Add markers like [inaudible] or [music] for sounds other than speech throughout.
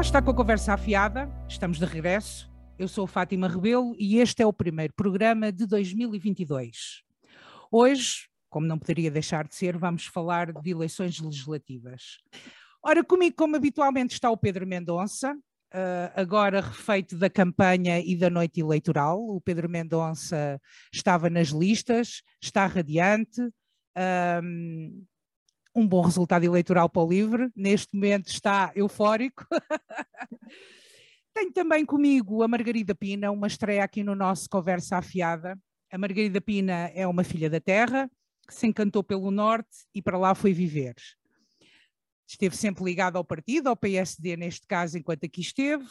Está com a conversa afiada, estamos de regresso. Eu sou Fátima Rebelo e este é o primeiro programa de 2022. Hoje, como não poderia deixar de ser, vamos falar de eleições legislativas. Ora, comigo, como habitualmente, está o Pedro Mendonça, uh, agora refeito da campanha e da noite eleitoral. O Pedro Mendonça estava nas listas, está radiante. Um, um bom resultado eleitoral para o LIVRE, neste momento está eufórico. [laughs] Tenho também comigo a Margarida Pina, uma estreia aqui no nosso Conversa Afiada. A Margarida Pina é uma filha da terra, que se encantou pelo Norte e para lá foi viver. Esteve sempre ligada ao partido, ao PSD neste caso, enquanto aqui esteve.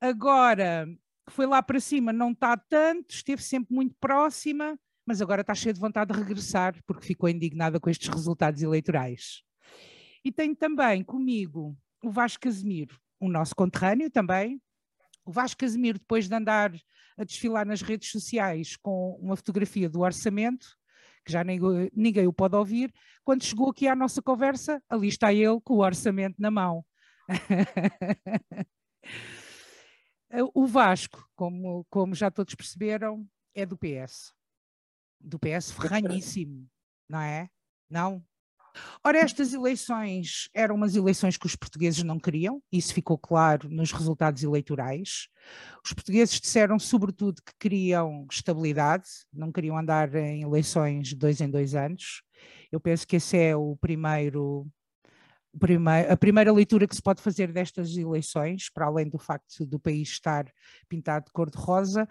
Agora foi lá para cima, não está tanto, esteve sempre muito próxima, mas agora está cheia de vontade de regressar, porque ficou indignada com estes resultados eleitorais. E tenho também comigo o Vasco Casemiro, o nosso conterrâneo também. O Vasco Casemiro, depois de andar a desfilar nas redes sociais com uma fotografia do orçamento, que já ninguém, ninguém o pode ouvir, quando chegou aqui à nossa conversa, ali está ele com o orçamento na mão. [laughs] o Vasco, como, como já todos perceberam, é do PS do PS ferranhíssimo, não é? Não? Ora, estas eleições eram umas eleições que os portugueses não queriam, isso ficou claro nos resultados eleitorais. Os portugueses disseram, sobretudo, que queriam estabilidade, não queriam andar em eleições de dois em dois anos. Eu penso que esse é o primeiro, a primeira leitura que se pode fazer destas eleições, para além do facto do país estar pintado de cor-de-rosa.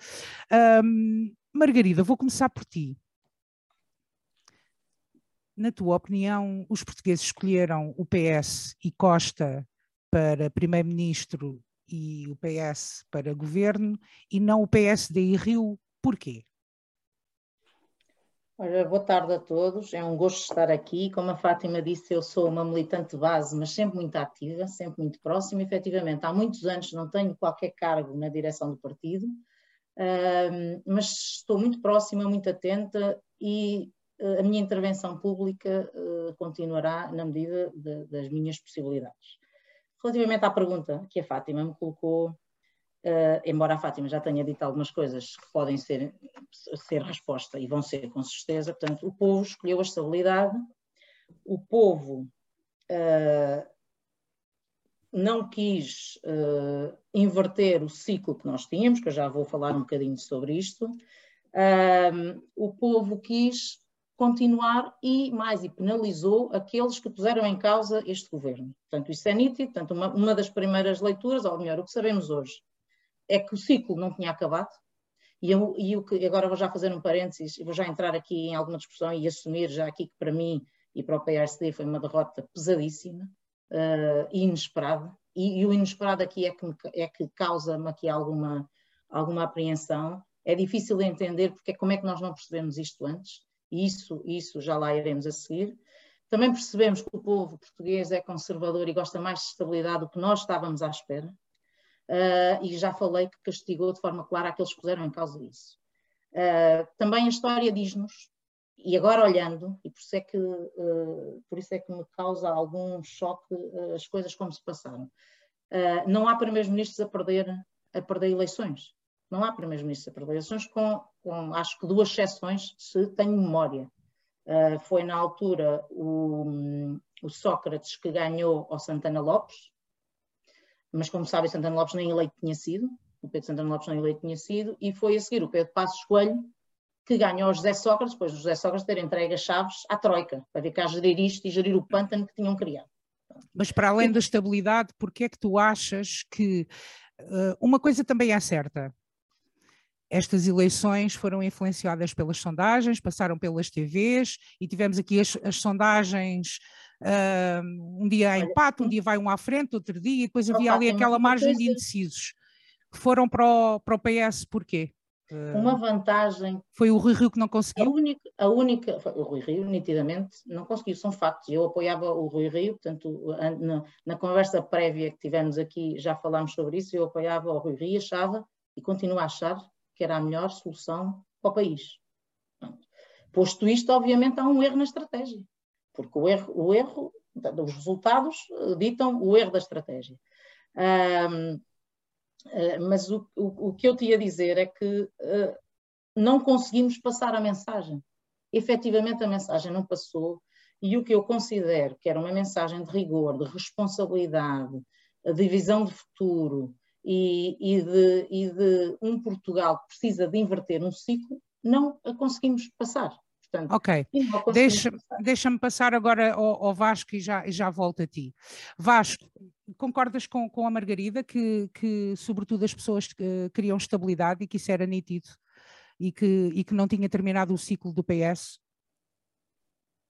Um, Margarida, vou começar por ti. Na tua opinião, os portugueses escolheram o PS e Costa para primeiro-ministro e o PS para governo e não o PSD e Rio. Porquê? Olha, boa tarde a todos. É um gosto estar aqui. Como a Fátima disse, eu sou uma militante base, mas sempre muito ativa, sempre muito próxima. Efetivamente, há muitos anos não tenho qualquer cargo na direção do partido, mas estou muito próxima, muito atenta e uh, a minha intervenção pública uh, continuará na medida de, das minhas possibilidades. Relativamente à pergunta que a Fátima me colocou, uh, embora a Fátima já tenha dito algumas coisas que podem ser, ser resposta e vão ser com certeza, portanto, o povo escolheu a estabilidade, o povo não quis uh, inverter o ciclo que nós tínhamos, que eu já vou falar um bocadinho sobre isto. Uh, o povo quis continuar e mais, e penalizou aqueles que puseram em causa este governo. Portanto, isso é nítido. Portanto, uma, uma das primeiras leituras, ou melhor, o que sabemos hoje, é que o ciclo não tinha acabado. E, eu, e o que, agora vou já fazer um parênteses, e vou já entrar aqui em alguma discussão e assumir já aqui que para mim e para o PSD foi uma derrota pesadíssima uh, inesperada, e, e, o inesperado aqui é que, é que causa-me aqui alguma, alguma apreensão. É difícil de entender porque como é que nós não percebemos isto antes, e isso, isso já lá iremos a seguir. Também percebemos que o povo português é conservador e gosta mais de estabilidade do que nós estávamos à espera. Uh, e já falei que castigou de forma clara aqueles que puseram em causa isso. Uh, também a história diz-nos e agora olhando, e por isso é que, uh, por isso é que me causa algum choque uh, as coisas como se passaram. Uh, não há primeiros-ministros a perder, a perder eleições. Não há primeiros-ministros a perder eleições, com, com, acho que duas exceções, se tenho memória. foi na altura o, o, Sócrates que ganhou ao Santana Lopes, mas como sabem, Santana Lopes nem eleito tinha sido, o Pedro Santana Lopes nem eleito tinha sido, e foi a seguir o Pedro Passos Coelho, que ganhou o José Sócrates, depois José Sócrates ter entregue as chaves à Troika, para ver cá gerir isto e gerir o pântano que tinham criado. Mas para além da estabilidade, porque é que tu achas que uh, uma coisa também é certa? Estas eleições foram influenciadas pelas sondagens, passaram pelas TVs e tivemos aqui as, as sondagens uh, um dia em empate, um dia vai um à frente, outro dia, e depois havia ali aquela margem de indecisos. Foram para o, para o PS porquê? Uma vantagem. Foi o Rui Rio que não conseguiu? A única, a única, o Rui Rio, nitidamente, não conseguiu, são factos. Eu apoiava o Rui Rio, portanto, na, na, conversa prévia que tivemos aqui, já falámos sobre isso. Eu apoiava o Rui Rio, achava e continuo a achar que era a melhor solução para o país. Posto isto, obviamente, há um erro na estratégia, porque o erro, o erro os resultados eh, ditam o erro da estratégia. Um, eh, mas o, o, o, que eu te ia dizer é que uh, não conseguimos passar a mensagem. Efetivamente, a mensagem não passou, e o que eu considero que era uma mensagem de rigor, de responsabilidade, de visão de futuro e, e, de, e de um Portugal que precisa de inverter um ciclo, não a conseguimos passar. Portanto, ok, deixa-me deixa passar agora ao, ao, Vasco e já, já volto a ti. Vasco, concordas com, com a Margarida que, que, sobretudo, as pessoas uh, queriam estabilidade e que isso era nítido e que, e que não tinha terminado o ciclo do PS?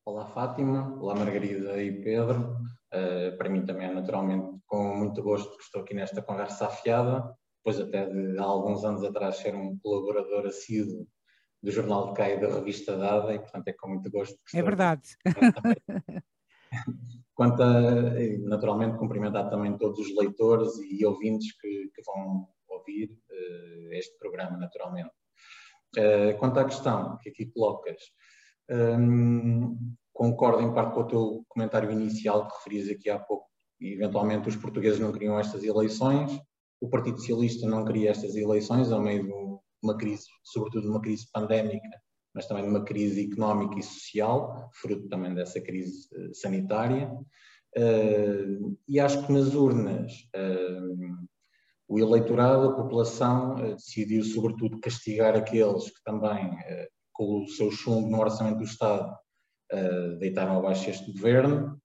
Olá Fátima, olá Margarida e Pedro. Uh, para mim também é naturalmente com muito gosto que estou aqui nesta conversa afiada, depois até de há alguns anos atrás ser um colaborador assíduo do Jornal de Caia da revista Dada e portanto é com muito gosto que É verdade. [laughs] Quanto a, naturalmente, cumprimentar também todos os leitores e ouvintes que, que vão ouvir uh, este programa, naturalmente. Uh, quanto à questão que aqui colocas, um, concordo em parte com o teu comentário inicial que referias aqui há pouco. E, eventualmente os portugueses não queriam estas eleições, o Partido Socialista não queria estas eleições ao meio de uma crise, sobretudo uma crise pandémica, mas também de uma crise económica e social, fruto também dessa crise uh, sanitária. Uh, e acho que nas urnas uh, o eleitorado, a população, decidiu sobretudo castigar aqueles que também, com o seu chumbo no orçamento do Estado, deitaram abaixo este governo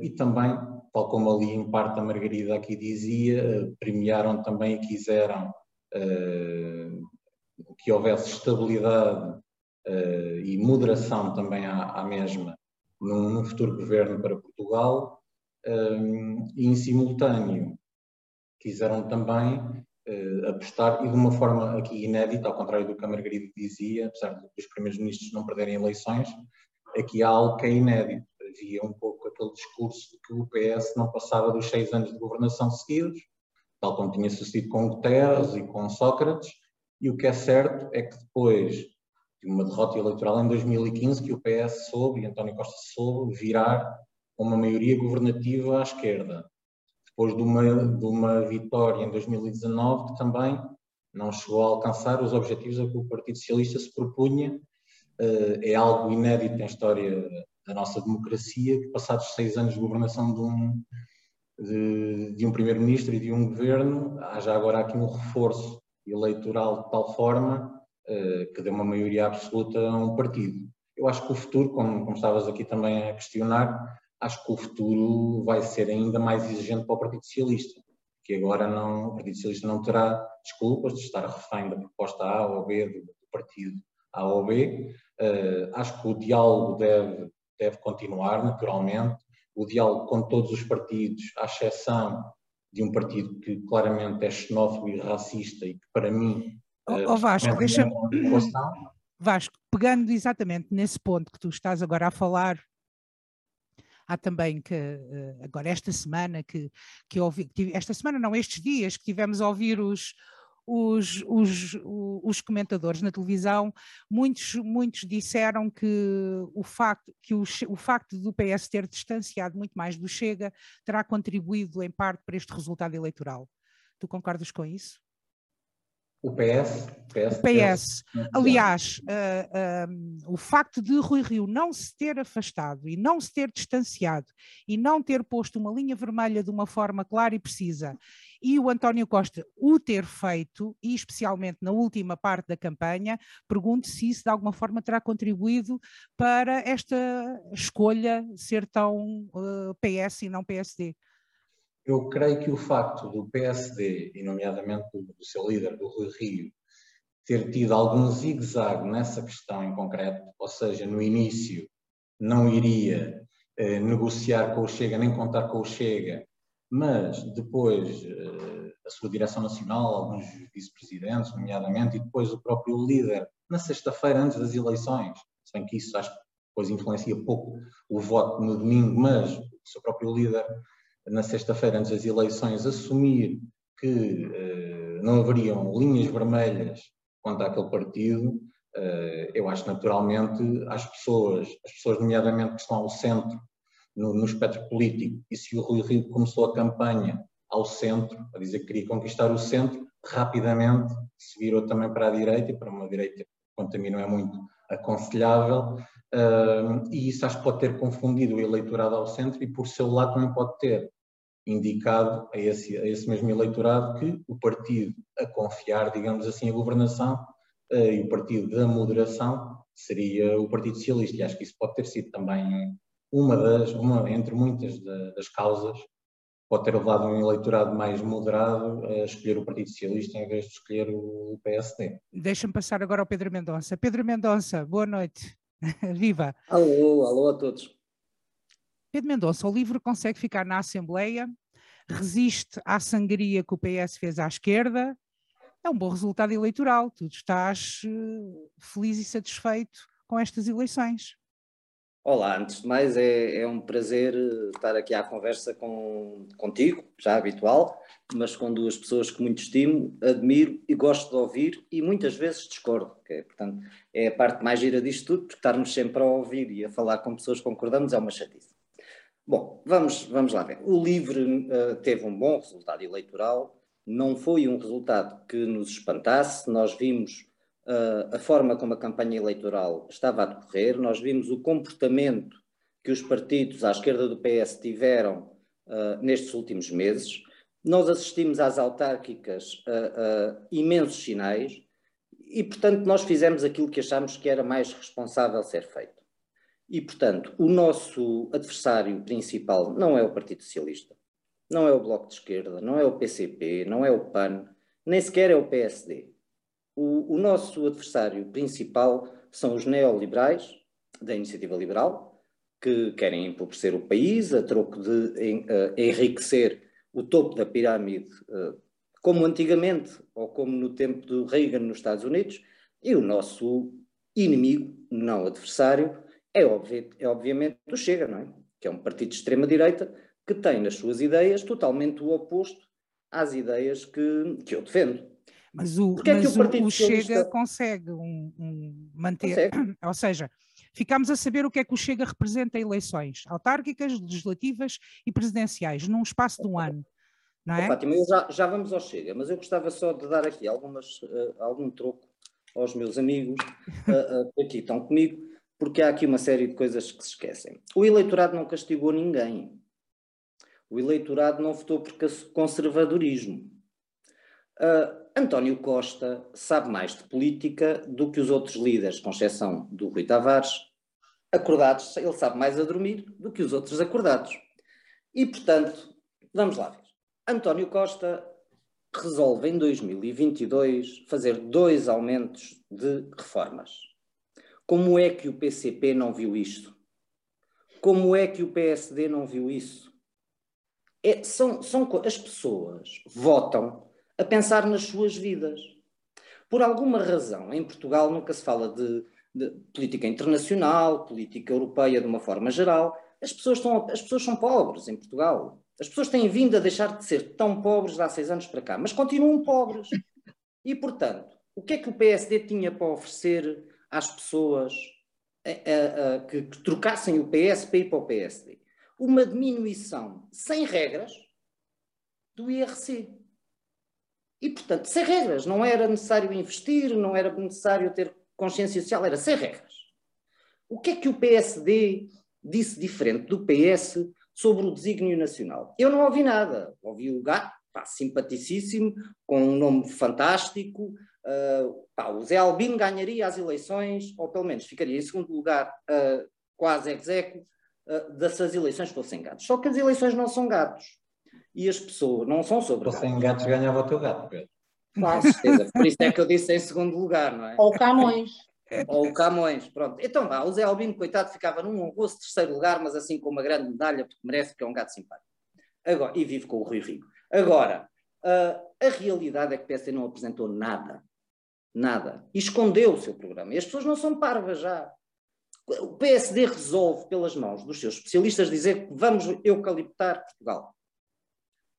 e também, tal como ali em parte a Margarida aqui dizia, premiaram também e quiseram que houvesse estabilidade uh, e moderação também à, à mesma num, num, futuro governo para Portugal um, e em simultâneo quiseram também apostar e de uma forma aqui inédita, ao contrário do que a Margarida dizia, apesar dos primeiros ministros não perderem eleições, aqui há algo que é inédito. Havia um pouco aquele discurso de que o PS não passava dos seis anos de governação seguidos, tal como tinha sucedido com Guterres e com Sócrates, e o que é certo é que depois de uma derrota eleitoral em 2015, que o PS soube, e António Costa soube, virar uma maioria governativa à esquerda. Depois de uma, de uma vitória em 2019, que também não chegou a alcançar os objetivos a que o Partido Socialista se propunha. Eh, é algo inédito na história da nossa democracia, que passados seis anos de governação de um, de, de um primeiro-ministro e de um governo, há já agora aqui um reforço eleitoral de tal forma uh, que dê uma maioria absoluta a um partido. Eu acho que o futuro, como, como estavas aqui também a questionar, acho que o futuro vai ser ainda mais exigente para o Partido Socialista, que agora não, o Partido Socialista não terá desculpas de estar refém da proposta A ou B do, do partido A ou B. Uh, acho que o diálogo deve, deve continuar, naturalmente, o diálogo com todos os partidos, à exceção de um partido que claramente é xenófobo e racista e que para mim... Oh, oh Vasco, deixa Vasco, pegando exatamente nesse ponto que tu estás agora a falar, há também que, eh, agora esta semana que, que ouvi, esta semana não, estes dias que tivemos a ouvir os, os, os, os comentadores na televisão, muitos, muitos disseram que o facto, que o, o facto do PS ter distanciado muito mais do Chega terá contribuído em parte para este resultado eleitoral. Tu concordas com isso? O PS. PS, o PS. Aliás, uh, uh, o facto de Rui Rio não se ter afastado e não se ter distanciado e não ter posto uma linha vermelha de uma forma clara e precisa e o António Costa o ter feito, e especialmente na última parte da campanha, pergunto se isso de alguma forma terá contribuído para esta escolha ser tão uh, PS e não PSD. Eu creio que o facto do PSD, e nomeadamente do, do seu líder, do Rui Rio, ter tido algum zigue-zague nessa questão em concreto, ou seja, no início não iria eh, negociar com o Chega, nem contar com o Chega, mas depois eh, a sua direção nacional, alguns vice-presidentes, nomeadamente, e depois o próprio líder, na sexta-feira antes das eleições, se bem que isso acho que depois influencia pouco o voto no domingo, mas o seu próprio líder, na sexta-feira antes das eleições, assumir que eh, não haveriam linhas vermelhas quanto àquele partido, eh, eu acho naturalmente as pessoas, as pessoas nomeadamente que estão ao centro no, no espectro político, e se o Rui Rio começou a campanha ao centro, a dizer que queria conquistar o centro, rapidamente se virou também para a direita e para uma direita quanto a mim não é muito aconselhável, uh, e isso acho que pode ter confundido o eleitorado ao centro e por seu lado também pode ter indicado a esse, a esse mesmo eleitorado que o partido a confiar, digamos assim, a governação uh, e o partido da moderação seria o Partido Socialista. E acho que isso pode ter sido também uma das, uma entre muitas das causas, pode ter levado um eleitorado mais moderado a escolher o Partido Socialista em vez de escolher o PSD. Deixa-me passar agora ao Pedro Mendonça. Pedro Mendonça, boa noite. [laughs] Viva! Alô, alô a todos. Pedro Mendonça, o livro consegue ficar na Assembleia, resiste à sangria que o PS fez à esquerda, é um bom resultado eleitoral. Tu estás uh, feliz e satisfeito com estas eleições. Olá, antes de mais é, é, um prazer eh, estar aqui à conversa com, contigo, já habitual, mas com duas pessoas que muito estimo, admiro e gosto de ouvir e muitas vezes discordo. É, portanto, é a parte mais gira disto tudo, porque estarmos sempre a ouvir e a falar com pessoas que concordamos é uma chatice. Bom, vamos, vamos lá ver. O LIVRE uh, teve um bom resultado eleitoral, não foi um resultado que nos espantasse, nós vimos a forma como a campanha eleitoral estava a decorrer, nós vimos o comportamento que os partidos à esquerda do PS tiveram uh, nestes últimos meses, nós assistimos às autárquicas a, imensos sinais e, portanto, nós fizemos aquilo que achámos que era mais responsável ser feito. E, portanto, o nosso adversário principal não é o Partido Socialista, não é o Bloco de Esquerda, não é o PCP, não é o PAN, nem sequer é o PSD. O, o nosso adversário principal são os neoliberais da iniciativa liberal, que querem empobrecer o país a troco de uh, enriquecer o topo da pirâmide, uh, como antigamente, ou como no tempo do Reagan nos Estados Unidos, e o nosso inimigo, não adversário, é, obvi é obviamente o Chega, não é? Que é um partido de extrema-direita que tem nas suas ideias totalmente o oposto às ideias que, que eu defendo. Mas o, mas é o, o Chega consegue um, um manter, consegue. [coughs] ou seja, ficamos a saber o que é que o Chega representa em eleições autárquicas, legislativas e presidenciais, num espaço de um ano. Não é? Oh, Fátima, já, já vamos ao Chega, mas eu gostava só de dar aqui algumas, uh, algum troco aos meus amigos [laughs] uh, uh, aqui estão comigo, porque há aqui uma série de coisas que se esquecem. O eleitorado não castigou ninguém. O eleitorado não votou por conservadorismo. Uh, António Costa sabe mais de política do que os outros líderes, com exceção do Rui Tavares, acordados, ele sabe mais a dormir do que os outros acordados. E, portanto, vamos lá ver. António Costa resolve em 2022 fazer dois aumentos de reformas. Como é que o PCP não viu isto? Como é que o PSD não viu isso? É, são, são, as pessoas votam a pensar nas suas vidas. Por alguma razão, em Portugal nunca se fala de, de política internacional, política europeia de uma forma geral. As pessoas, estão, as pessoas são pobres em Portugal. As pessoas têm vindo a deixar de ser tão pobres há seis anos para cá, mas continuam pobres. E, portanto, o que é que o PSD tinha para oferecer às pessoas a, a, a, que, que, trocassem o PS para ir para o PSD? Uma diminuição sem regras do IRC. E, portanto, sem regras. Não era necessário investir, não era necessário ter consciência social, era sem regras. O que é que o PSD disse diferente do PS sobre o desígnio nacional? Eu não ouvi nada. Ouvi o gato, pá, simpaticíssimo, com um nome fantástico. Uh, pá, o Zé Albino ganharia as eleições, ou pelo menos ficaria em segundo lugar, uh, quase execo, uh, dessas eleições fossem gatos. Só que as eleições não são gatos e as pessoas não são sobre gatos. Sem gatos ganhava o teu gato, Pedro. Com certeza. Por isso é que eu disse em segundo lugar, não é? Ou Camões. Ou Camões, pronto. Então vá, o Zé Albino, coitado, ficava num honroso terceiro lugar, mas assim com uma grande medalha, porque merece, porque é um gato simpático. Agora, e vive com o Rui Rico. Agora, uh, a realidade é que o PSD não apresentou nada. Nada. E escondeu o seu programa. E as pessoas não são parvas já. O PSD resolve, pelas mãos dos seus especialistas, dizer que vamos eucaliptar Portugal.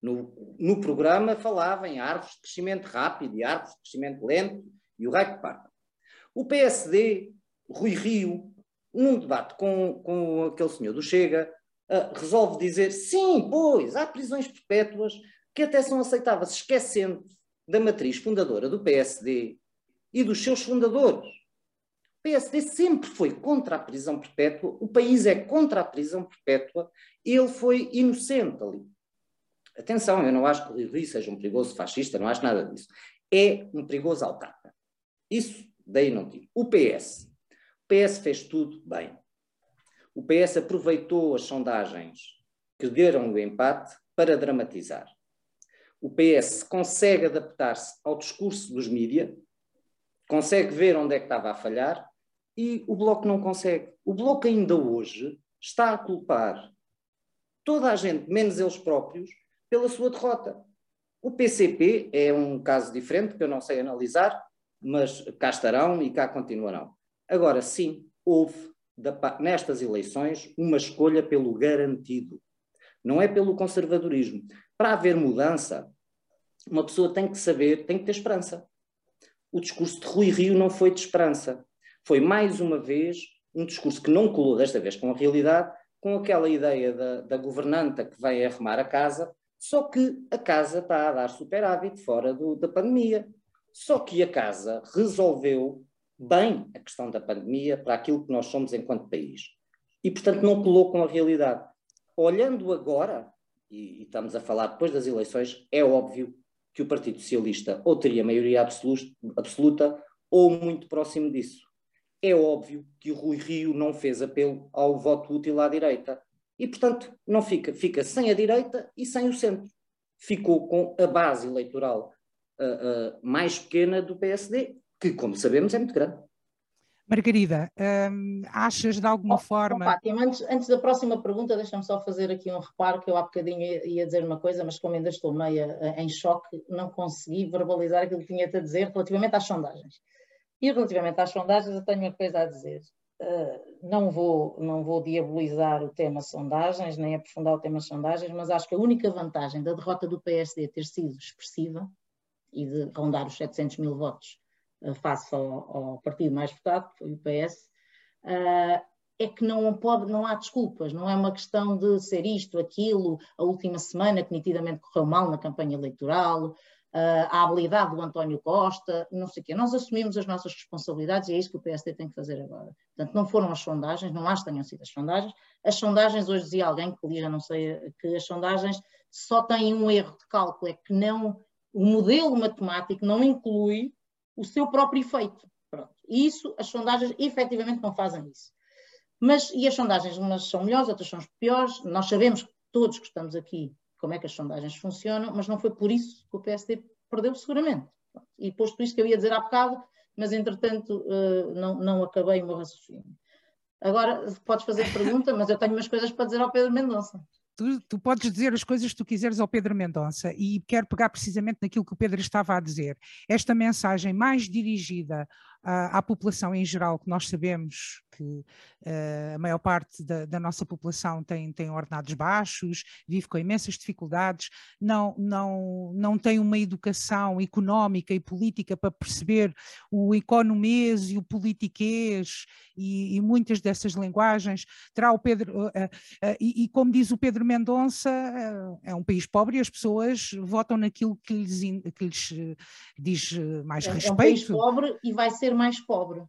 No, no programa falava em árvores de crescimento rápido e árvores de crescimento lento e o raio que parta. O PSD, Rui Rio, num debate com, com aquele senhor do Chega, uh, resolve dizer sim, pois, há prisões perpétuas que até são aceitáveis, esquecendo da matriz fundadora do PSD e dos seus fundadores. O PSD sempre foi contra a prisão perpétua, o país é contra a prisão perpétua, ele foi inocente ali. Atenção, eu não acho que o Rui seja um perigoso fascista, não acho nada disso. É um perigoso autarca. Isso daí não digo. O PS. O PS fez tudo bem. O PS aproveitou as sondagens que deram o empate para dramatizar. O PS consegue adaptar-se ao discurso dos mídias, consegue ver onde é que estava a falhar e o Bloco não consegue. O Bloco ainda hoje está a culpar toda a gente, menos eles próprios, pela sua derrota. O PCP é um caso diferente que eu não sei analisar, mas cá estarão e cá continuarão. Agora, sim, houve nestas eleições uma escolha pelo garantido, não é pelo conservadorismo. Para haver mudança, uma pessoa tem que saber, tem que ter esperança. O discurso de Rui Rio não foi de esperança. Foi mais uma vez um discurso que não colou desta vez com a realidade, com aquela ideia da, da governanta que vem arrumar a casa, só que a casa está a dar superávit fora do, da pandemia. Só que a casa resolveu bem a questão da pandemia para aquilo que nós somos enquanto país. E, portanto, não colou com a realidade. Olhando agora, e, e estamos a falar depois das eleições, é óbvio que o Partido Socialista ou teria maioria absoluta ou muito próximo disso. É óbvio que o Rui Rio não fez apelo ao voto útil à direita. E, portanto, não fica, fica sem a direita e sem o centro. Ficou com a base eleitoral uh, uh, mais pequena do PSD, que, como sabemos, é muito grande. Margarida, hum, achas de alguma oh, forma. Oh, Fátima, antes, antes, da próxima pergunta, deixa-me só fazer aqui um reparo, que eu há bocadinho ia, ia dizer uma coisa, mas como ainda estou meia em choque, não consegui verbalizar aquilo que tinha-te a dizer relativamente às sondagens. E relativamente às sondagens, eu tenho uma coisa a dizer. Uh, não, vou, não vou diabolizar o tema sondagens, nem aprofundar o tema sondagens, mas acho que a única vantagem da derrota do PSD ter sido expressiva e de rondar os 700 mil votos face ao, ao, partido mais votado, que foi o PS, ah, é que não, pode, não há desculpas, não é uma questão de ser isto, aquilo, a última semana que nitidamente correu mal na campanha eleitoral, uh, a habilidade do António Costa, não sei o quê. Nós assumimos as nossas responsabilidades e é isso que o PSD tem que fazer agora. Portanto, não foram as sondagens, não acho que tenham sido as sondagens. As sondagens, hoje dizia alguém que já não sei, que as sondagens só têm um erro de cálculo, é que não, o modelo matemático não inclui o seu próprio efeito. Pronto. E isso, as sondagens efetivamente não fazem isso. Mas, e as sondagens, umas são melhores, outras são piores. Nós sabemos, todos que estamos aqui, como é que as sondagens funcionam, mas não foi por isso que o PSD perdeu, seguramente. E posto isto que eu ia dizer há bocado, mas entretanto uh, não, não acabei o meu raciocínio. Agora, podes fazer pergunta, mas eu tenho umas coisas para dizer ao Pedro Mendonça. Tu, tu, podes dizer as coisas que tu quiseres ao Pedro Mendonça e quero pegar precisamente naquilo que o Pedro estava a dizer. Esta mensagem mais dirigida à, à população em geral, que nós sabemos que uh, a maior parte da, da, nossa população tem, tem ordenados baixos, vive com imensas dificuldades, não, não, não tem uma educação económica e política para perceber o economês e o politiquês e, e muitas dessas linguagens. Terá o Pedro, uh, uh, e, e, como diz o Pedro Mendonça, é um país pobre e as pessoas votam naquilo que lhes, que lhes diz mais é, respeito. É um país pobre e vai ser mais pobre.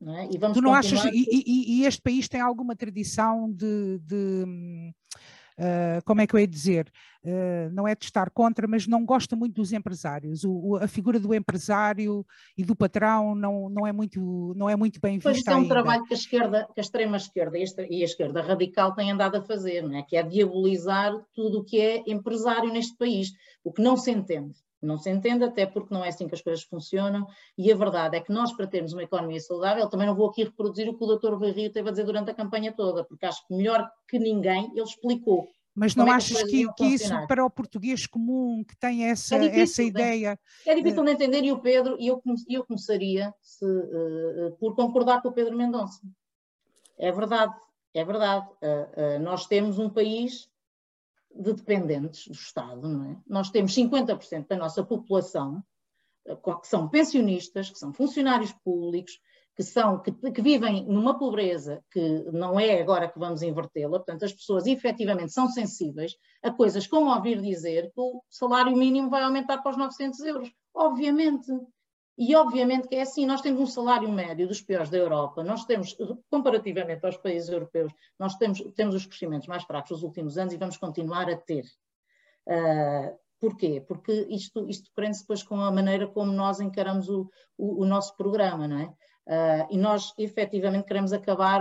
Não é? e vamos tu não achas, e, e, e, este país tem alguma tradição de, de uh, como é que eu ia dizer, uh, não é de estar contra, mas não gosta muito dos empresários. O, o, a figura do empresário e do patrão não, não, é, muito, não é muito bem vista. Pois é um trabalho que a esquerda, que a extrema esquerda e a esquerda radical têm andado a fazer, não é? que é diabolizar tudo o que é empresário neste país, o que não se entende. Não se entende, até porque não é assim que as coisas funcionam, e a verdade é que nós, para termos uma economia saudável, também não vou aqui reproduzir o que o Dr. Rui Rio teve a dizer durante a campanha toda, porque acho que melhor que ninguém ele explicou. Mas não é achas que, que isso, para o português comum, que tem essa, é difícil, essa ideia. É, é difícil de entender, e o Pedro, e eu, eu começaria se, uh, por concordar com o Pedro Mendonça. É verdade, é verdade. Uh, uh, nós temos um país de dependentes do Estado, não é? Nós temos 50% da nossa população eh, que são pensionistas, que são funcionários públicos, que, são, que, que, vivem numa pobreza que não é agora que vamos invertê-la, portanto, as pessoas efetivamente são sensíveis a coisas como ouvir dizer que o salário mínimo vai aumentar para os 900 euros. Obviamente. E obviamente que é assim, nós temos um salário médio dos piores da Europa, nós temos, comparativamente aos países europeus, nós temos, temos os crescimentos mais fracos nos últimos anos e vamos continuar a ter. Uh, porquê? Porque isto, isto prende-se depois com a maneira como nós encaramos o, o, o nosso programa, não é? Uh, e nós efetivamente queremos acabar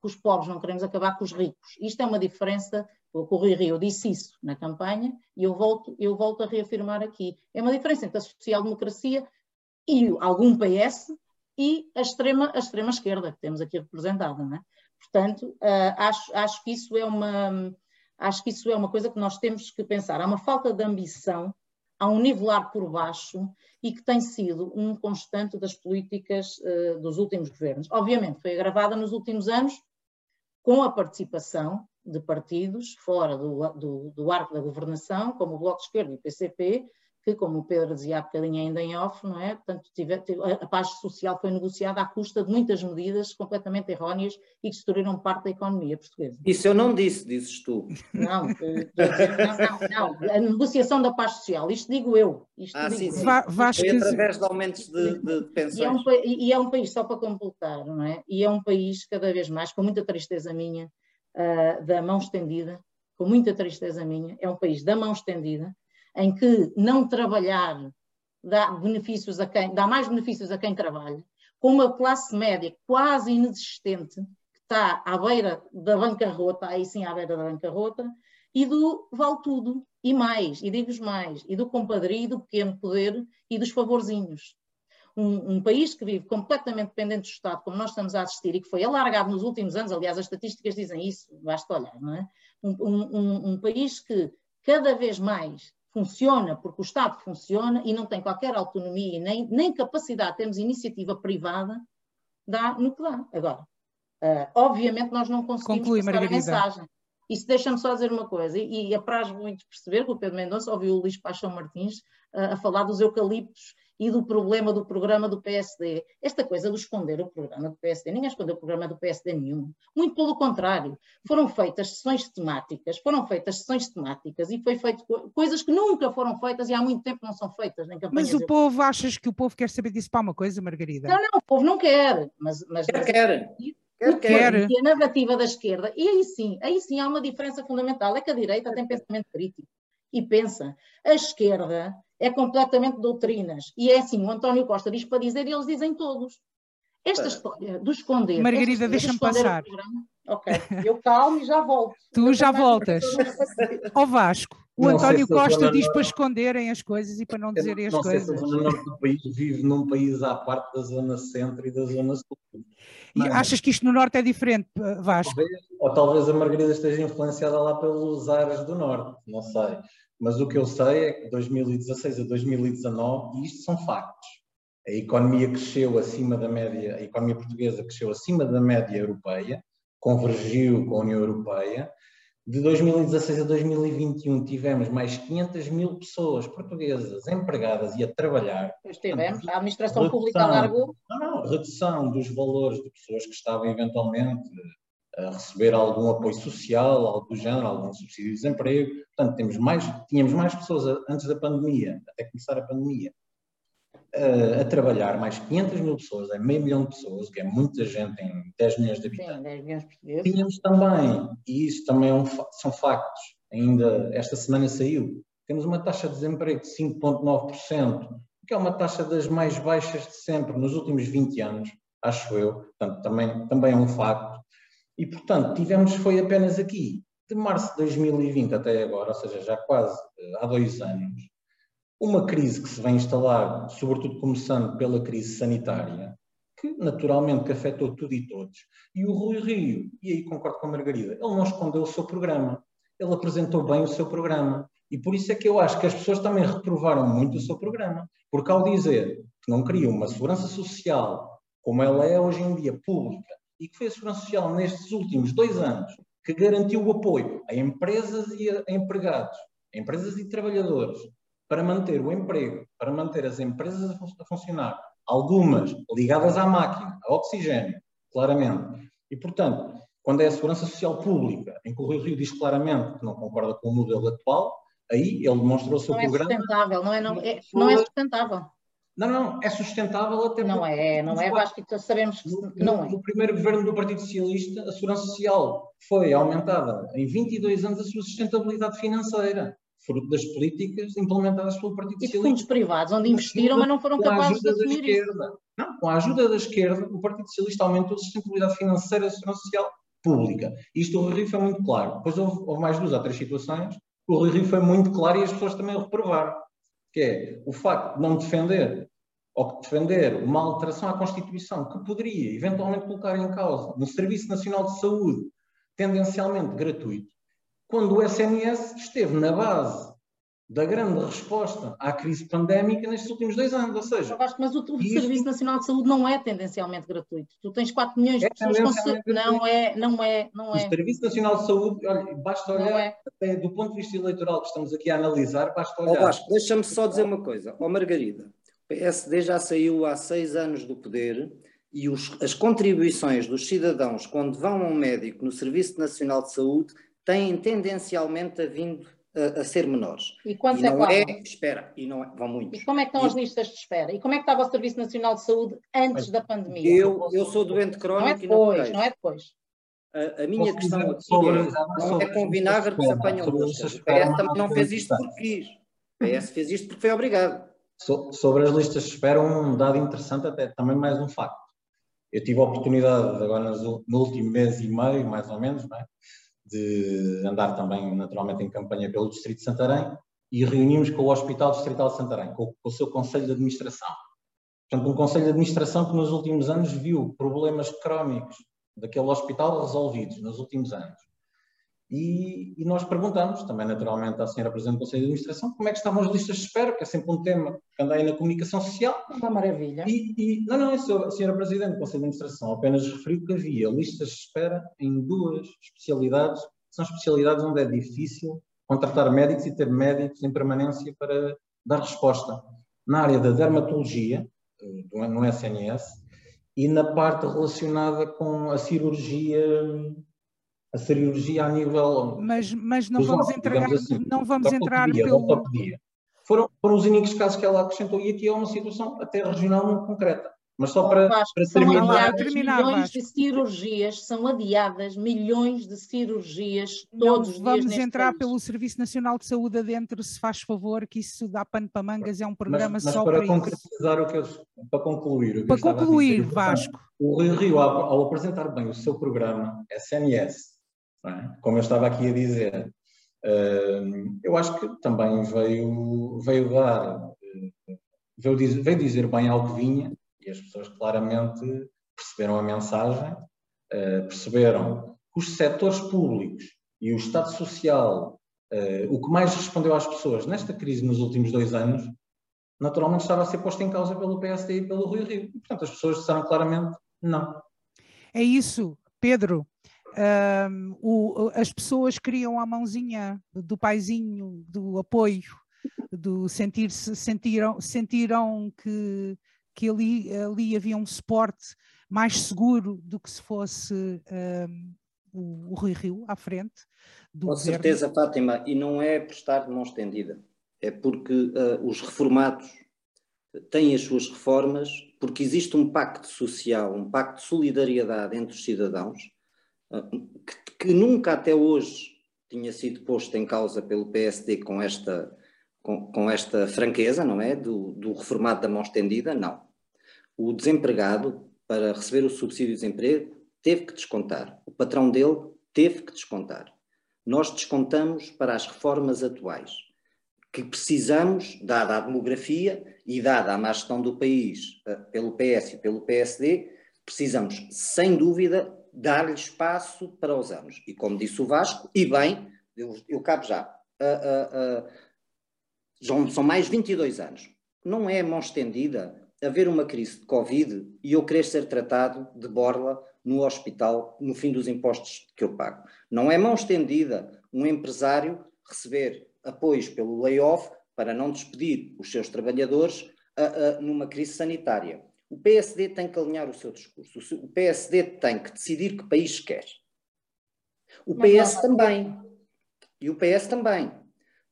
com os pobres, não queremos acabar com os ricos. Isto é uma diferença, o Rui Rio disse isso na campanha e eu volto, eu volto a reafirmar aqui. É uma diferença entre a social-democracia e algum PS e a extrema, a extrema esquerda que temos aqui representada. É? Portanto, uh, acho, acho, que isso é uma, acho que isso é uma coisa que nós temos que pensar. Há uma falta de ambição, há um nivelar por baixo e que tem sido um constante das políticas uh, dos últimos governos. Obviamente, foi agravada nos últimos anos com a participação de partidos fora do, do, do arco da governação, como o Bloco de Esquerda e o PCP, que, como o Pedro dizia há bocadinho ainda em off, não é? Portanto, tive, tive, a paz social foi negociada à custa de muitas medidas completamente erróneas e que destruíram parte da economia portuguesa. Isso eu não disse, dizes tu. Não, dizer, não, não, não, a negociação da paz social, isto digo eu. Isto ah, digo sim, eu. sim. Va foi através de aumentos de, de pensões. E é, um, e é, um, país, só para completar, não é? E é um país, cada vez mais, com muita tristeza minha, uh, da mão estendida, com muita tristeza minha, é um país da mão estendida, em que não trabalhar dá, benefícios a quem, dá mais benefícios a quem trabalha, com uma classe média quase inexistente, que está à beira da bancarrota, aí sim à beira da bancarrota, e do vale tudo, e mais, e digo-vos mais, e do compadrio, do pequeno poder e dos favorzinhos. Um, um, país que vive completamente dependente do Estado, como nós estamos a assistir, e que foi alargado nos últimos anos, aliás, as estatísticas dizem isso, basta olhar, não é? Um, um, um país que cada vez mais funciona porque o Estado funciona e não tem qualquer autonomia nem, nem capacidade, temos iniciativa privada, dá no que dá. Agora, uh, obviamente nós não conseguimos Conclui, passar Margarida. a mensagem. Isso deixa-me só dizer uma coisa, e, e apraz muito perceber que o Pedro Mendonça ouviu o Luís Paixão Martins uh, a falar dos eucaliptos e do problema do programa do PSD. Esta coisa de esconder o programa do PSD, ninguém escondeu o programa do PSD nenhum. Muito pelo contrário, foram feitas sessões temáticas, foram feitas sessões temáticas e foi feito coisas que nunca foram feitas e há muito tempo não são feitas nem Mas o povo, achas que o povo quer saber disso para uma coisa, Margarida? Não, não, o povo não quer. Mas, mas, quer, quer. Quer, quer. E a narrativa da esquerda, e aí sim, aí sim há uma diferença fundamental, é que a direita tem pensamento crítico e pensa. A esquerda é completamente doutrinas. E é assim, o António Costa diz para dizer e eles dizem todos. Esta história do esconder. Margarida, deixa-me passar. Ok, eu calmo e já volto. [laughs] Tu já voltas. Ó Vasco, o não António Costa diz para esconderem as coisas e para não dizerem as não coisas. Sei se a zona norte do país vive num país à parte da zona centro e da zona sul. E achas que isto no norte é diferente, Vasco? Talvez, ou talvez a Margarida esteja influenciada lá pelos ares do norte, não sei. Mas o que eu sei é que de 2016 a 2019, e isto são factos, a economia cresceu acima da média, a economia portuguesa cresceu acima da média europeia, convergiu com a União Europeia. De 2016 a 2021 tivemos mais 500 mil pessoas portuguesas empregadas e a trabalhar. Estivemos, a administração redução, pública largou. Não, redução dos valores de pessoas que estavam eventualmente a receber algum apoio social, algo do género, algum subsídio de desemprego. Portanto, temos mais, tínhamos mais pessoas antes da pandemia, até começar a pandemia, a, a trabalhar, mais 500 mil pessoas, é meio milhão de pessoas, que é muita gente em 10 milhões de habitantes. Sim, 10 milhões de Tínhamos também, e isso também é um, são factos, ainda esta semana saiu, temos uma taxa de desemprego de 5,9%, que é uma taxa das mais baixas de sempre nos últimos 20 anos, acho eu. Portanto, também, também é um facto. E, portanto, tivemos, foi apenas aqui, de março de 2020 até agora, ou seja, já quase eh, há dois anos, uma crise que se vem instalar, sobretudo começando pela crise sanitária, que naturalmente que afetou tudo e todos. E o Rui Rio, e aí concordo com a Margarida, ele não escondeu o seu programa, ele apresentou bem o seu programa. E por isso é que eu acho que as pessoas também reprovaram muito o seu programa, porque ao dizer que não queriam uma segurança social como ela é hoje em dia, pública, e que foi a Segurança Social nestes últimos dois anos que garantiu o apoio a empresas e a empregados, a empresas e trabalhadores, para manter o emprego, para manter as empresas a funcionar, algumas ligadas à máquina, a oxigênio, claramente. E, portanto, quando é a segurança social pública, em que o Rio Rio diz claramente que não concorda com o modelo atual, aí ele demonstrou o seu não programa. É sustentável, não é, não, é, não é sustentável. Não, não, é sustentável até Não é, não é, acho que sabemos que no, não é. No primeiro governo do Partido Socialista, a segurança social foi aumentada em 22 anos a sua sustentabilidade financeira, fruto das políticas implementadas pelo Partido E Socialista. fundos privados, onde investiram, mas não foram Com a capazes de ajuda da assumir isso. esquerda. Não, com a ajuda da esquerda, o Partido Socialista aumentou a sustentabilidade financeira da segurança social pública. Isto o Rui Rio foi muito claro. Depois houve, houve mais duas ou três situações o Rui Rio foi muito claro e as pessoas também o reprovaram. Que é o facto de não defender ou defender uma alteração à Constituição que poderia eventualmente colocar em causa um Serviço Nacional de Saúde tendencialmente gratuito, quando o SNS esteve na base da grande resposta à crise pandémica nestes últimos dois anos, ou seja... Vasco, mas o, o Isto- Serviço Nacional de Saúde não é tendencialmente gratuito. Tu tens 4 milhões de É pessoas com. Não é, não é, não O é. Serviço Nacional de Saúde, olha, basta olhar, é. até do ponto de vista eleitoral que estamos aqui a analisar, basta olhar. Vasco, deixa-me só dizer uma coisa. Ó Margarida, o PSD já saiu há seis anos do poder e os- as contribuições dos cidadãos quando vão a um médico no Serviço Nacional de Saúde têm tendencialmente a vindo a, a ser menores. E E quanto é não que é, vão? espera, e não é, vão muitos. E como é que estão as Isso- listas de espera? E como é que estava o Serviço Nacional de Saúde antes da pandemia? Eu, eu sou doente Não é crónico e não depois, não é depois. A, a minha Posso questão aqui sobre- é, não sobre é com as vinagre que se apanham moscas. O as PS também não fez isto porque quis. O PS fez isto porque foi obrigado. So- sobre as listas de espera, um dado interessante, até também mais um facto. Eu tive a oportunidade, agora no último mês e meio, mais ou menos, é? de andar também, naturalmente, em campanha pelo Distrito de Santarém e reunimos com o Hospital Distrital de Santarém, com, com o seu Conselho de Administração. Portanto, um Conselho de Administração que nos últimos anos viu problemas crónicos daquele hospital resolvidos nos últimos anos. E, e nós perguntamos também, naturalmente, à senhora Presidente do Conselho de Administração como é que estavam as listas de espera, que é sempre um tema que anda aí na comunicação social. Uma maravilha. E, e- não, não, a senhora Presidente do Conselho de Administração apenas referiu que havia listas de espera em duas especialidades, que são especialidades onde é difícil contratar médicos e ter médicos em permanência para dar resposta. Na área da dermatologia, eh, no SNS, e na parte relacionada com a cirurgia, a cirurgia a nível Mas, mas não vamos entrar, digamos assim. não vamos entrar pelo. Foram, foram os únicos casos que ela acrescentou e aqui é uma situação até regional muito concreta. Mas só para, Vasco, para terminar, adiadas terminar, milhões Vasco. de cirurgias, são adiadas milhões de cirurgias Não todos os dias vamos entrar país. pelo Serviço Nacional de Saúde adentro, se faz favor, que isso dá pano para mangas, é um mas, programa mas só para, para, isso. concretizar o que eu, para concluir, o que eu Para concluir, dizer, Vasco, O Rio Rio, ao, apresentar bem o seu programa SNS, não é? como eu estava aqui a dizer, hum, eu acho que também veio, veio dar, eh, veio dizer, veio dizer bem ao que vinha e as pessoas claramente perceberam a mensagem, eh, perceberam que os setores públicos e o Estado Social, eh, o que mais respondeu às pessoas nesta crise nos últimos dois anos, naturalmente estava a ser posto em causa pelo PSD e pelo Rio Rio. E, portanto, as pessoas disseram claramente não. é isso, Pedro. Ahm, o- as pessoas queriam a mãozinha do paizinho, do apoio, do sentir-se, sentiram, sentiram que, que ali, ali havia um suporte mais seguro do que se fosse ahm, o, o Rui Rio à frente Com governo. certeza, Fátima, e não é por estar de mão estendida, é porque ah, os reformados têm as suas reformas, porque existe um pacto social, um pacto de solidariedade entre os cidadãos, que, que nunca até hoje tinha sido posto em causa pelo PSD com esta, com, com esta franqueza, não é? Do, do reformado da mão estendida, não. O desempregado, para receber o subsídio de desemprego, teve que descontar. O patrão dele teve que descontar nós descontamos para as reformas atuais, que precisamos, dada a demografia e dada a má gestão do país eh, pelo PS e pelo PSD, precisamos, sem dúvida, dar-lhe espaço para os anos. E como disse o Vasco, e bem, eu, eu cabo já, ah, ah, já são mais 22 anos. Não é mão estendida haver uma crise de Covid e eu querer ser tratado de borla no hospital no fim dos impostos que eu pago. Não é mão estendida um empresário receber apoios pelo layoff para não despedir os seus trabalhadores numa crise sanitária. O PSD tem que alinhar o seu discurso. O PSD tem que decidir que país quer. O PS também. E o PS também.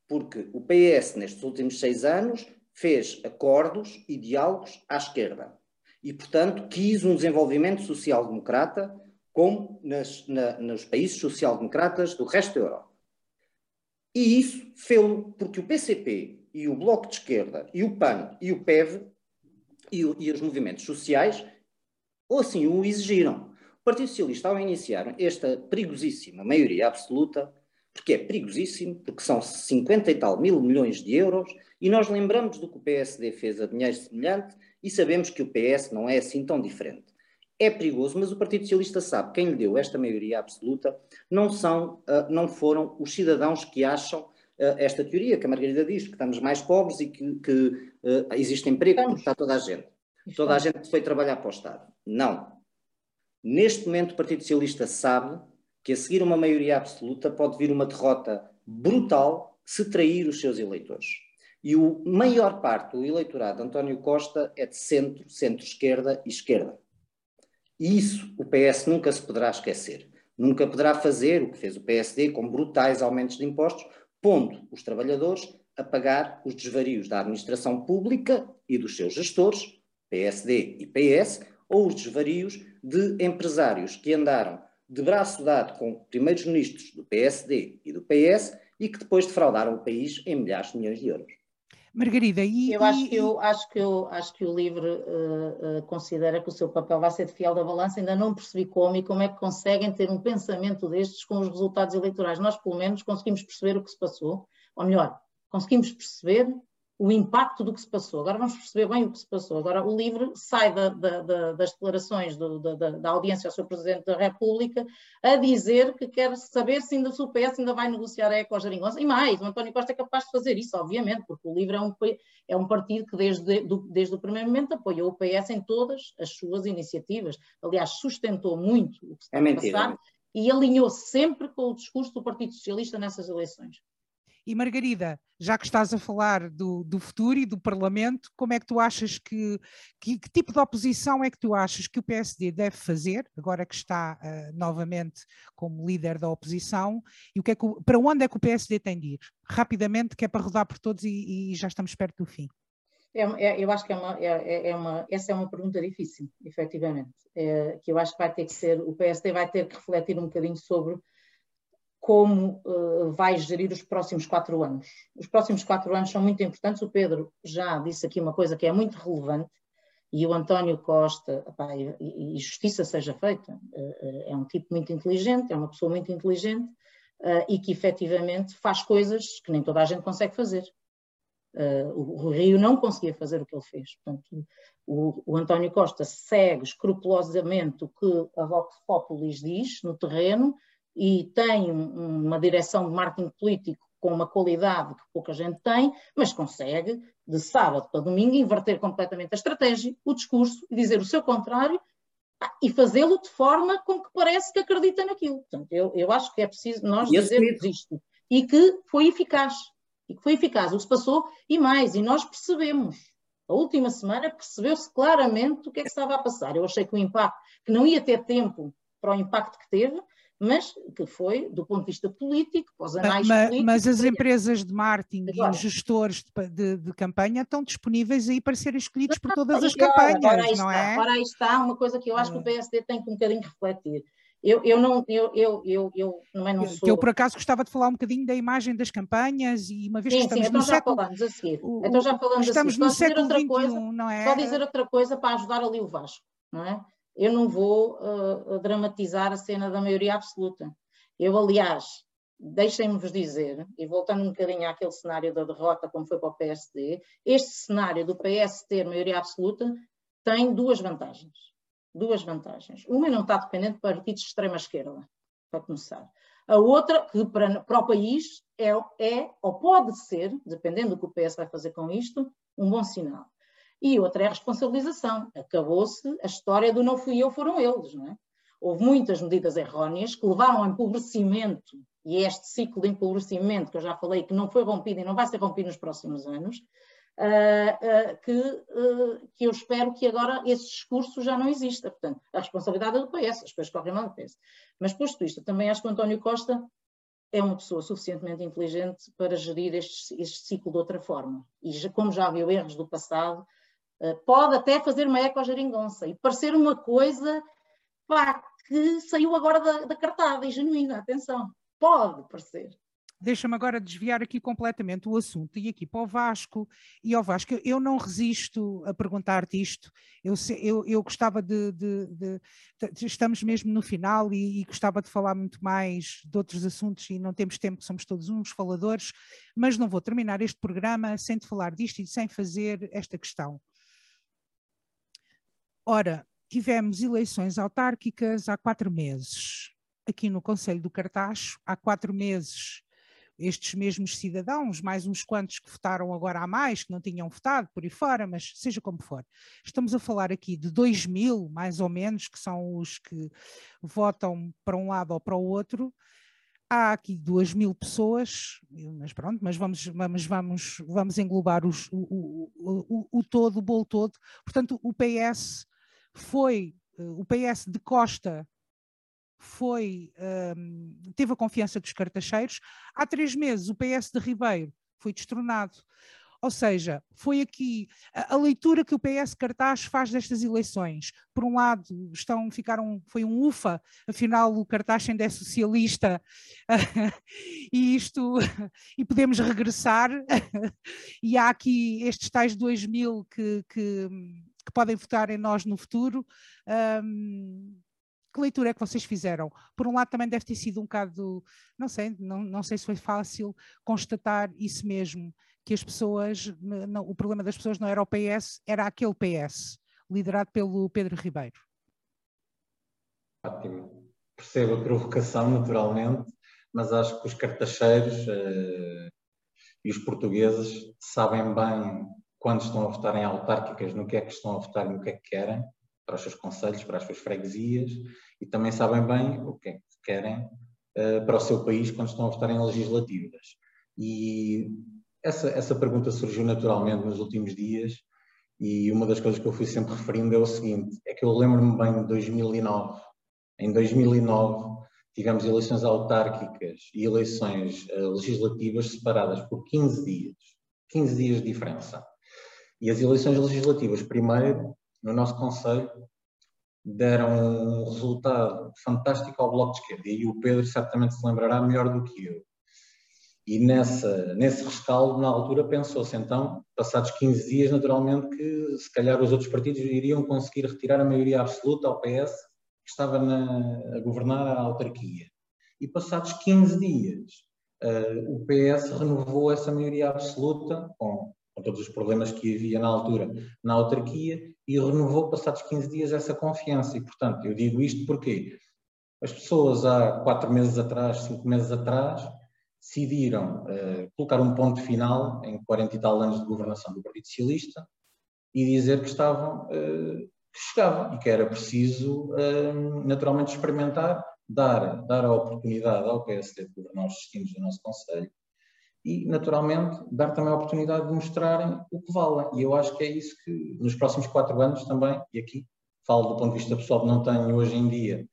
Porque o PS, nestes últimos seis anos, fez acordos e diálogos à esquerda. E, portanto, quis um desenvolvimento social-democrata como nas, na, nos países social-democratas do resto da Europa. E isso fez-lo porque o PCP e o Bloco de Esquerda e o PAN e o PEV e, e os movimentos sociais ou assim o exigiram. O Partido Socialista, ao iniciar esta perigosíssima maioria absoluta, porque é perigosíssimo, porque são 50 e tal mil milhões de euros, e nós lembramos do que o PSD fez a dinheiro semelhante e sabemos que o PS não é assim tão diferente. É perigoso, mas o Partido Socialista sabe quem lhe deu esta maioria absoluta não são, uh, não foram os cidadãos que acham uh, esta teoria que a Margarida diz, que estamos mais pobres e que, que uh, existe emprego porque está toda a gente. Toda a gente foi trabalhar para o Estado. Não. Neste momento o Partido Socialista sabe que a seguir uma maioria absoluta pode vir uma derrota brutal se trair os seus eleitores. E a maior parte do eleitorado de António Costa é de centro, centro-esquerda e esquerda. E isso o PS nunca se poderá esquecer. Nunca poderá fazer o que fez o PSD com brutais aumentos de impostos, pondo os trabalhadores a pagar os desvarios da administração pública e dos seus gestores, PSD e PS, ou os desvarios de empresários que andaram de braço dado com primeiros ministros do PSD e do PS e que depois defraudaram o país em milhares de milhões de euros. Margarida, e. Eu acho que, eu, acho que, eu, acho que o livro uh, uh, considera que o seu papel vai ser de fiel da balança, ainda não percebi como e como é que conseguem ter um pensamento destes com os resultados eleitorais. Nós, pelo menos, conseguimos perceber o que se passou, ou melhor, conseguimos perceber o impacto do que se passou. Agora vamos perceber bem o que se passou. Agora o livro sai da, da, da, das declarações do, da, audiência ao seu Presidente da República a dizer que quer saber se ainda o PS ainda vai negociar a Eco-Geringonça. E mais, o António Costa é capaz de fazer isso, obviamente, porque o livro é um, é um partido que desde, do, desde o primeiro momento apoiou o PS em todas as suas iniciativas. Aliás, sustentou muito o que se está é a passar e alinhou sempre com o discurso do Partido Socialista nessas eleições. E Margarida, já que estás a falar do, do futuro e do Parlamento, como é que tu achas que, que, que, tipo de oposição é que tu achas que o PSD deve fazer, agora que está uh, novamente como líder da oposição, e o que é que, para onde é que o PSD tem de ir? Rapidamente, que é para rodar por todos e, e já estamos perto do fim. É, é, eu acho que é uma, é, é, é, uma, essa é uma pergunta difícil, efetivamente, é, que eu acho que vai ter que ser, o PSD vai ter que refletir um bocadinho sobre como uh, vai gerir os próximos quatro anos. Os próximos quatro anos são muito importantes. O Pedro já disse aqui uma coisa que é muito relevante, e o António Costa, opá, e, e, justiça seja feita, uh, é um tipo muito inteligente, é uma pessoa muito inteligente uh, e que efetivamente faz coisas que nem toda a gente consegue fazer. o, o Rio não conseguia fazer o que ele fez. Portanto, o, o António Costa segue escrupulosamente o que a Vox Populis diz no terreno, e tem uma direção de marketing político com uma qualidade que pouca gente tem, mas consegue, de sábado para domingo, inverter completamente a estratégia, o discurso e dizer o seu contrário e fazê-lo de forma com que parece que acredita naquilo. Portanto, eu, eu acho que é preciso nós dizermos isto. E que foi eficaz. E que foi eficaz o que se passou e mais, e nós percebemos. A última semana percebeu-se claramente o que é que estava a passar. Eu achei que o impacto, que não ia ter tempo para o impacto que teve, mas que foi, do ponto de vista político, para os anais mas, políticos... Mas as empresas de marketing agora, e os gestores de, de, de, campanha estão disponíveis aí para serem escolhidos por todas as campanhas, agora não está, é? Agora aí está uma coisa que eu acho que o hum. PSD tem que um bocadinho refletir. Eu, eu não, eu, eu, eu, eu também não sou... Eu, por acaso, gostava de falar um bocadinho da imagem das campanhas e uma vez sim, que estamos sim, então no já século... falamos a seguir. O, então já falamos estamos a seguir. no século XXI, não é? Só dizer outra coisa para ajudar ali o Vasco, não é? Eu não vou uh, dramatizar a cena da maioria absoluta. Eu, aliás, deixem-me-vos dizer, e voltando um bocadinho àquele cenário da derrota, como foi para o PSD, este cenário do PS ter maioria absoluta tem duas vantagens. Duas vantagens. Uma não está dependente de partidos de extrema-esquerda, para começar. A outra, que para, para o país é, é, ou pode ser, dependendo do que o PS vai fazer com isto, um bom sinal. E outra é a responsabilização. Acabou-se a história do não fui eu, foram eles, não é? houve muitas medidas erróneas que levaram ao empobrecimento, e é este ciclo de empobrecimento que eu já falei, que não foi rompido e não vai ser rompido nos próximos anos, uh, que, uh, que eu espero que agora esse discurso já não exista. Portanto, a responsabilidade é do PS, as coisas correm mal do PS. Mas posto isto, também acho que o António Costa é uma pessoa suficientemente inteligente para gerir este, este ciclo de outra forma. E como já viu erros do passado, pode até fazer uma eco-geringonça e parecer uma coisa pá, que saiu agora da, da cartada e genuína, atenção, pode parecer deixa-me agora desviar aqui completamente o assunto e aqui para o Vasco e ao Vasco. Eu não resisto a perguntar-te isto. Eu, eu, eu gostava de, de, de, de, Estamos mesmo no final e, e, gostava de falar muito mais de outros assuntos e não temos tempo, somos todos uns faladores, mas não vou terminar este programa sem te falar disto e sem fazer esta questão. Ora, tivemos eleições autárquicas há quatro meses. Aqui no Conselho do Cartacho, há quatro meses estes mesmos cidadãos, mais uns quantos que votaram agora a mais, que não tinham votado por aí fora, mas seja como for. Estamos a falar aqui de 2 mil, mais ou menos, que são os que votam para um lado ou para o outro. Há aqui 2 mil pessoas, mas pronto, mas vamos, vamos, vamos, vamos englobar os, o, o, o, o todo, o bolo todo. Portanto, o PS foi, eh, o PS de Costa foi, um, teve a confiança dos cartacheiros. Há três meses o PS de Ribeiro foi destronado. Ou seja, foi aqui a, a, leitura que o PS Cartaz faz destas eleições. Por um lado, estão, ficaram, foi um ufa, afinal o Cartaz ainda é socialista [laughs] e isto, [laughs] e podemos regressar. [laughs] e há aqui estes tais 2 mil que, que, que podem votar em nós no futuro. Um, que leitura é que vocês fizeram? Por um lado também deve ter sido um bocado, não sei, não, não sei se foi fácil constatar isso mesmo, que as pessoas, não, o problema das pessoas não era o PS, era aquele PS, liderado pelo Pedro Ribeiro. Ótimo. Percebo a provocação, naturalmente, mas acho que os cartacheiros uh, e os portugueses sabem bem quando estão a votar em autárquicas, no que é que estão a votar e no que é que querem para os seus conselhos, para as suas freguesias e também sabem bem o que é que querem uh, para o seu país quando estão a votar em legislativas. E essa, essa pergunta surgiu naturalmente nos últimos dias e uma das coisas que eu fui sempre referindo é o seguinte, é que eu lembro-me bem de 2009. Em 2009 tivemos eleições autárquicas e eleições uh, legislativas separadas por 15 dias. 15 dias de diferença. E as eleições legislativas, primeiro, no nosso Conselho, deram um resultado fantástico ao Bloco de Esquerda. E o Pedro certamente se lembrará melhor do que eu. E nessa, nesse rescaldo, na altura, pensou-se então, passados 15 dias, naturalmente, que se calhar os outros partidos iriam conseguir retirar a maioria absoluta ao PS, que estava na, a governar a autarquia. E passados 15 dias, uh, o PS renovou essa maioria absoluta, com com todos os problemas que havia na altura na autarquia, e renovou, passados 15 dias, essa confiança. E, portanto, eu digo isto porque as pessoas há quatro meses atrás, cinco meses atrás, decidiram uh, colocar um ponto final em 40 e tal anos de governação do Partido Socialista e dizer que estavam, uh, que chegava e que era preciso uh, naturalmente experimentar, dar, dar a oportunidade ao PSD de governar os destinos do nosso Conselho e, naturalmente, dar também a oportunidade de mostrarem o que valem. E eu acho que é isso que, nos próximos quatro anos também, e aqui falo do ponto de vista pessoal, não tenho hoje em dia,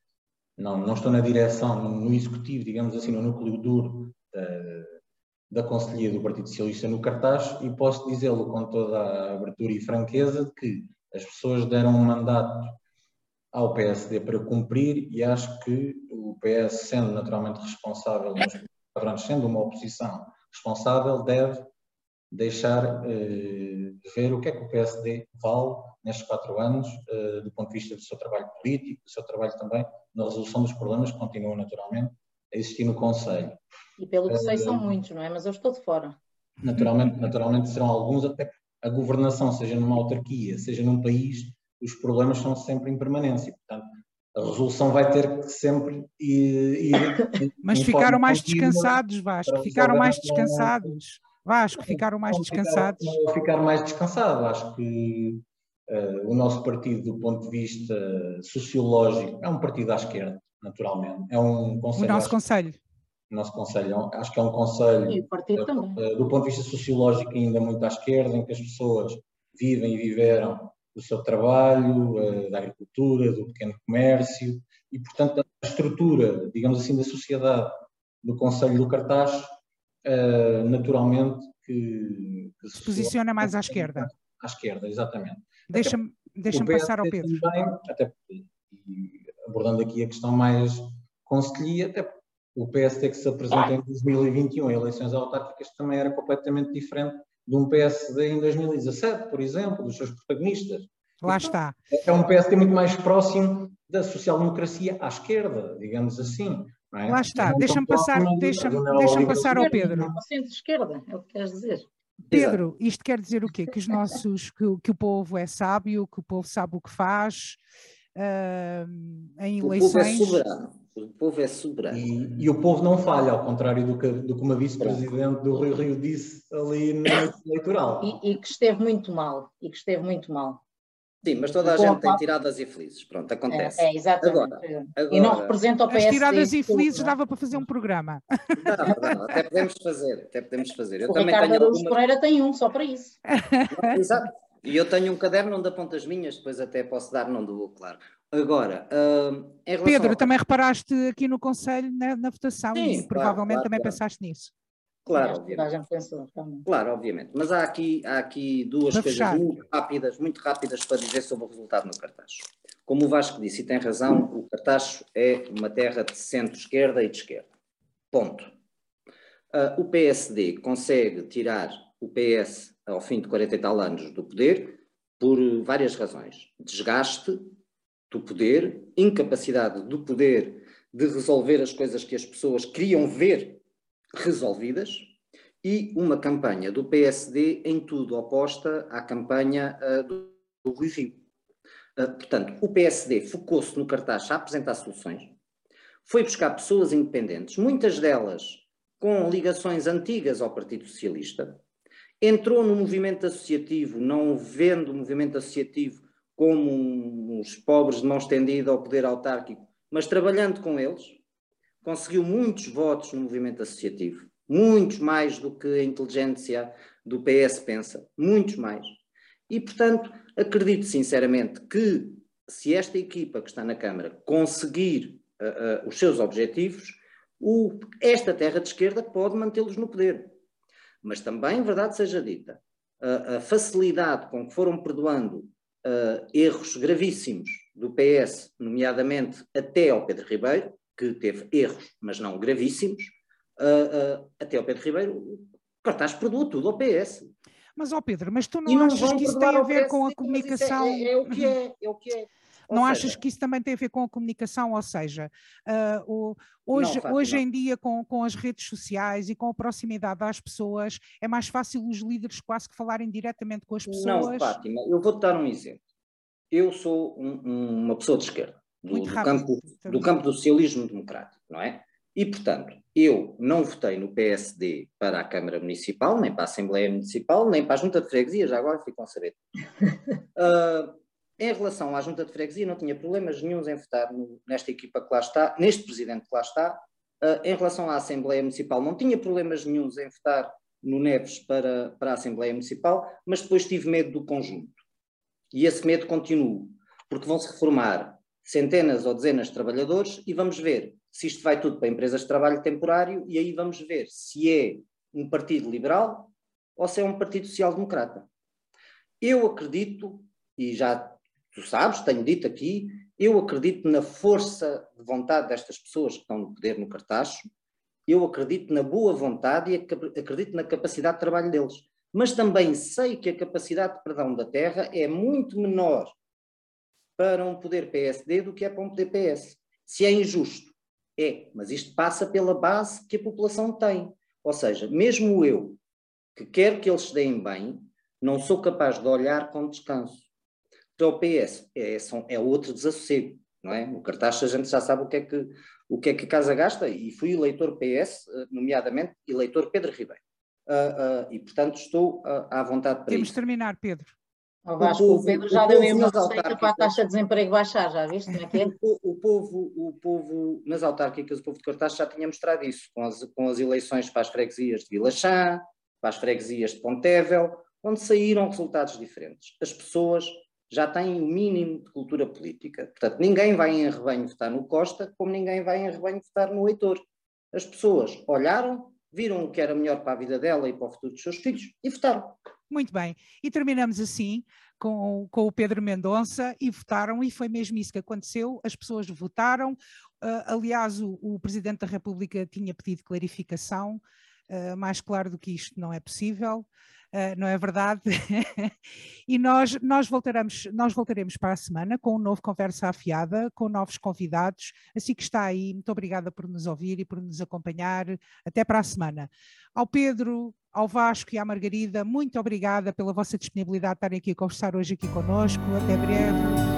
não, não estou na direção, no, executivo, digamos assim, no núcleo duro da, da Conselhia do Partido Socialista no cartaz, e posso dizê-lo com toda a abertura e franqueza de que as pessoas deram um mandato ao PSD para cumprir e acho que o PS, sendo naturalmente responsável, sendo uma oposição responsável deve deixar uh, ver o que é que o PSD vale nestes quatro anos, uh, do ponto de vista do seu trabalho político, do seu trabalho também na resolução dos problemas que continuam naturalmente a existir no Conselho. E pelo que sei uh, são muitos, não é? Mas eu estou de fora. Naturalmente, naturalmente serão alguns, até a governação, seja numa autarquia, seja num país, os problemas são sempre em permanência. Portanto, a resolução vai ter que sempre ir. ir [coughs] Mas ficaram mais descansados, Vasco, ficaram mais descansados. Vasco, ficaram mais descansados. Ficar, ficar mais descansado. Acho que uh, o nosso partido, do ponto de vista sociológico, é um partido à esquerda, naturalmente. É um conselho. O nosso conselho. o nosso Conselho. Acho que é um Conselho, E o partido também. eh, do ponto de vista sociológico, ainda muito à esquerda, em que as pessoas vivem e viveram do seu trabalho, eh, da agricultura, do pequeno comércio, e, portanto, a estrutura, digamos assim, da sociedade do Conselho do Cartaz, eh, naturalmente, que, que Se posiciona mais à esquerda. À esquerda, exatamente. Deixa-me deixa passar ao Pedro. Também, até porque, e abordando aqui a questão mais conselhia, até porque o PSD que se apresenta em 2021 em eleições autárquicas também era completamente diferente de um PSD em 2017, por exemplo, dos seus protagonistas. Lá está. É um PSD muito mais próximo da social-democracia à esquerda, digamos assim. não é? Lá está. Não Deixa-me tão passar, deixa da deixa passar ao. Pedro. Ao centro-esquerda, é o que queres dizer. Pedro, isto quer dizer o quê? Que os nossos, que, o- que o povo é sábio, que o povo sabe o que faz ah, em O povo é eleições. soberano. O povo é soberano. E, e o povo não falha, ao contrário do que, do que uma vice-presidente do Rio Rio disse ali na noite eleitoral. E, e que esteve muito mal. E que esteve muito mal. Sim, mas toda a Com a gente tem tiradas e felizes. Pronto, acontece. É, é, exatamente. Agora- e não agora- representa o As PSD. tiradas e felizes não é? dava para fazer um programa. Dá, dá, até podemos fazer, até podemos fazer. Eu O também Ricardo tenho Araújo algumas... Pereira tem um só para isso. Exato. E eu tenho um caderno onde aponto as minhas, depois até posso dar, não dou, claro. Agora, em relação Pedro, ao- também reparaste aqui no Conselho na, na votação Sim, e claro, provavelmente claro, também claro. pensaste nisso. Claro, obviamente. pensou. Claro, obviamente. Mas há aqui, há aqui duas Para coisas fechar. muito rápidas, muito rápidas para dizer sobre o resultado no Cartacho. Como o Vasco disse, e tem razão, o Cartacho é uma terra de centro-esquerda e de esquerda. Ponto. Ah, o PSD consegue tirar o PS ao fim de 40 e tal anos do poder por várias razões. Desgaste do poder, incapacidade do poder de resolver as coisas que as pessoas queriam ver resolvidas e uma campanha do PSD em tudo oposta à campanha ah, do, Rui Rio. Ah, portanto, o PSD focou-se no cartaz a apresentar soluções, foi buscar pessoas independentes, muitas delas com ligações antigas ao Partido Socialista, entrou no movimento associativo, não vendo o movimento associativo como uns pobres de mão estendida ao poder autárquico, mas trabalhando com eles, conseguiu muitos votos no movimento associativo, muitos mais do que a inteligência do PS pensa, muitos mais. E, portanto, acredito sinceramente que se esta equipa que está na Câmara conseguir ah, ah, os seus objetivos, o- esta terra de esquerda pode mantê-los no poder. Mas também, verdade seja dita, a, a facilidade com que foram perdoando ah, erros gravíssimos do PS, nomeadamente até ao Pedro Ribeiro, que teve erros, mas não gravíssimos, ah, ah, até ao Pedro Ribeiro, o cartaz perdoou tudo ao PS. Mas, ó Pedro, mas tu E não não achas que isso tem a ver com a isso comunicação? É, é, é o que é, é o que é. Não seja, achas que isso também tem a ver com a comunicação? Ou seja, ah, o- hoje, Fátima, hoje não. em dia, com, com as redes sociais e com a proximidade às pessoas, é mais fácil os líderes quase que falarem diretamente com as pessoas. Não, Fátima, eu vou-te dar um exemplo. Eu sou um- um- uma pessoa de esquerda, do, do campo, do campo do socialismo democrático, não é? E, portanto, eu não votei no PSD para a Câmara Municipal, nem para a Assembleia Municipal, nem para a Junta de Freguesia, já agora ficam a saber. [laughs] Ah, em relação à Junta de Freguesia, não tinha problemas nenhums em votar no- nesta equipa que lá está, neste presidente que lá está. Ah, em relação à Assembleia Municipal, não tinha problemas nenhums em votar no Neves para, para a Assembleia Municipal, mas depois tive medo do conjunto. E esse medo continua, porque vão se reformar centenas ou dezenas de trabalhadores e vamos ver se isto vai tudo para empresas de trabalho temporário e aí vamos ver se é um partido liberal ou se é um partido social-democrata. Eu acredito, e já tu sabes, tenho dito aqui, eu acredito na força de vontade destas pessoas que estão no poder no cartacho, eu acredito na boa vontade e ac- acredito na capacidade de trabalho deles. Mas também sei que a capacidade de perdão da terra é muito menor para um poder PSD do que é para um poder PS. Se é injusto, é, mas isto passa pela base que a população tem. Ou seja, mesmo eu, que quero que eles se deem bem, não sou capaz de olhar com descanso. Então o PS é, são- é outro desassossego, não é? No cartaz a gente já sabe o que é que, o que, é que a casa gasta e fui eleitor PS, eh, nomeadamente eleitor Pedro Ribeiro. Ah, ah, e portanto estou ah, à vontade para Temos isso. de terminar, Pedro. O, Vasco, o, povo, o Pedro já o deu uma receita para a taxa de desemprego baixar, já viste como é que é? [laughs] O, o, povo, o povo nas autárquicas, o povo de Cartaz já tinha mostrado isso, com as, com as eleições para as freguesias de Vila Chã, para as freguesias de Pontevel, onde saíram resultados diferentes. As pessoas já têm o mínimo de cultura política. Portanto, ninguém vai em rebanho votar no Costa, como ninguém vai em rebanho votar no Heitor. As pessoas olharam, viram o que era melhor para a vida dela e para o futuro dos seus filhos e votaram. Muito bem. E terminamos assim com, com o Pedro Mendonça e votaram, e foi mesmo isso que aconteceu. As pessoas votaram. Uh, aliás, o, o, Presidente da República tinha pedido clarificação. Uh, mais claro do que isto não é possível. Uh, não é verdade? [laughs] e nós, nós, voltaremos, nós voltaremos para a semana com um novo Conversa Afiada, com novos convidados. Assim que está aí, muito obrigada por nos ouvir e por nos acompanhar. Até para a semana. Ao Pedro, ao Vasco e à Margarida, muito obrigada pela vossa disponibilidade de estarem aqui a conversar hoje aqui conosco. Até breve.